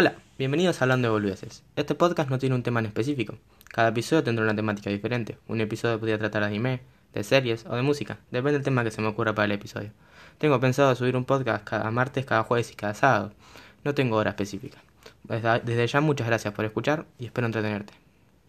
Hola, bienvenidos a Hablando de Boludeces. Este podcast no tiene un tema en específico. Cada episodio tendrá una temática diferente. Un episodio podría tratar de anime, de series o de música. Depende del tema que se me ocurra para el episodio. Tengo pensado subir un podcast cada martes, cada jueves y cada sábado. No tengo hora específica. Desde ya muchas gracias por escuchar y espero entretenerte.